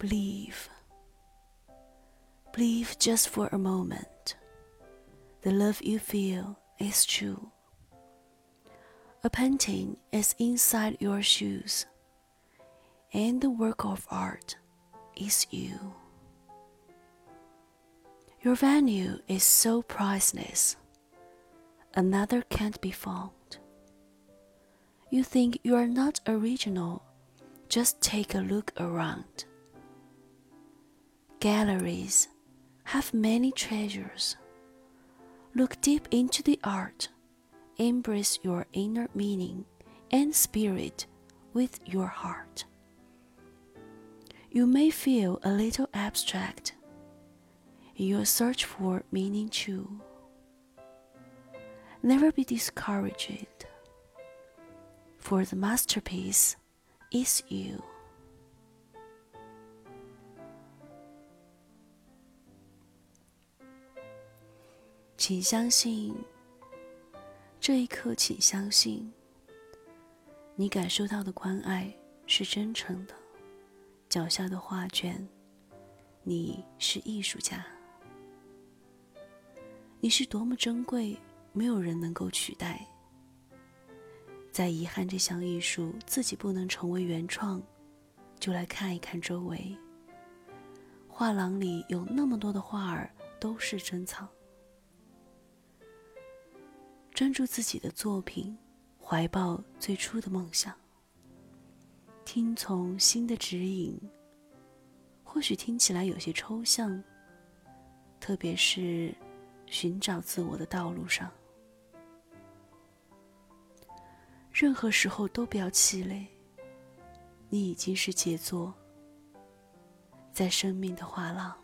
Believe. Believe just for a moment. The love you feel is true. A painting is inside your shoes, and the work of art is you. Your value is so priceless, another can't be found. You think you are not original, just take a look around. Galleries have many treasures. Look deep into the art, embrace your inner meaning and spirit with your heart. You may feel a little abstract in your search for meaning too. Never be discouraged, for the masterpiece is you. 请相信，这一刻，请相信，你感受到的关爱是真诚的。脚下的画卷，你是艺术家，你是多么珍贵，没有人能够取代。在遗憾这项艺术自己不能成为原创，就来看一看周围。画廊里有那么多的画儿，都是珍藏。专注自己的作品，怀抱最初的梦想，听从心的指引。或许听起来有些抽象，特别是寻找自我的道路上，任何时候都不要气馁。你已经是杰作，在生命的画廊。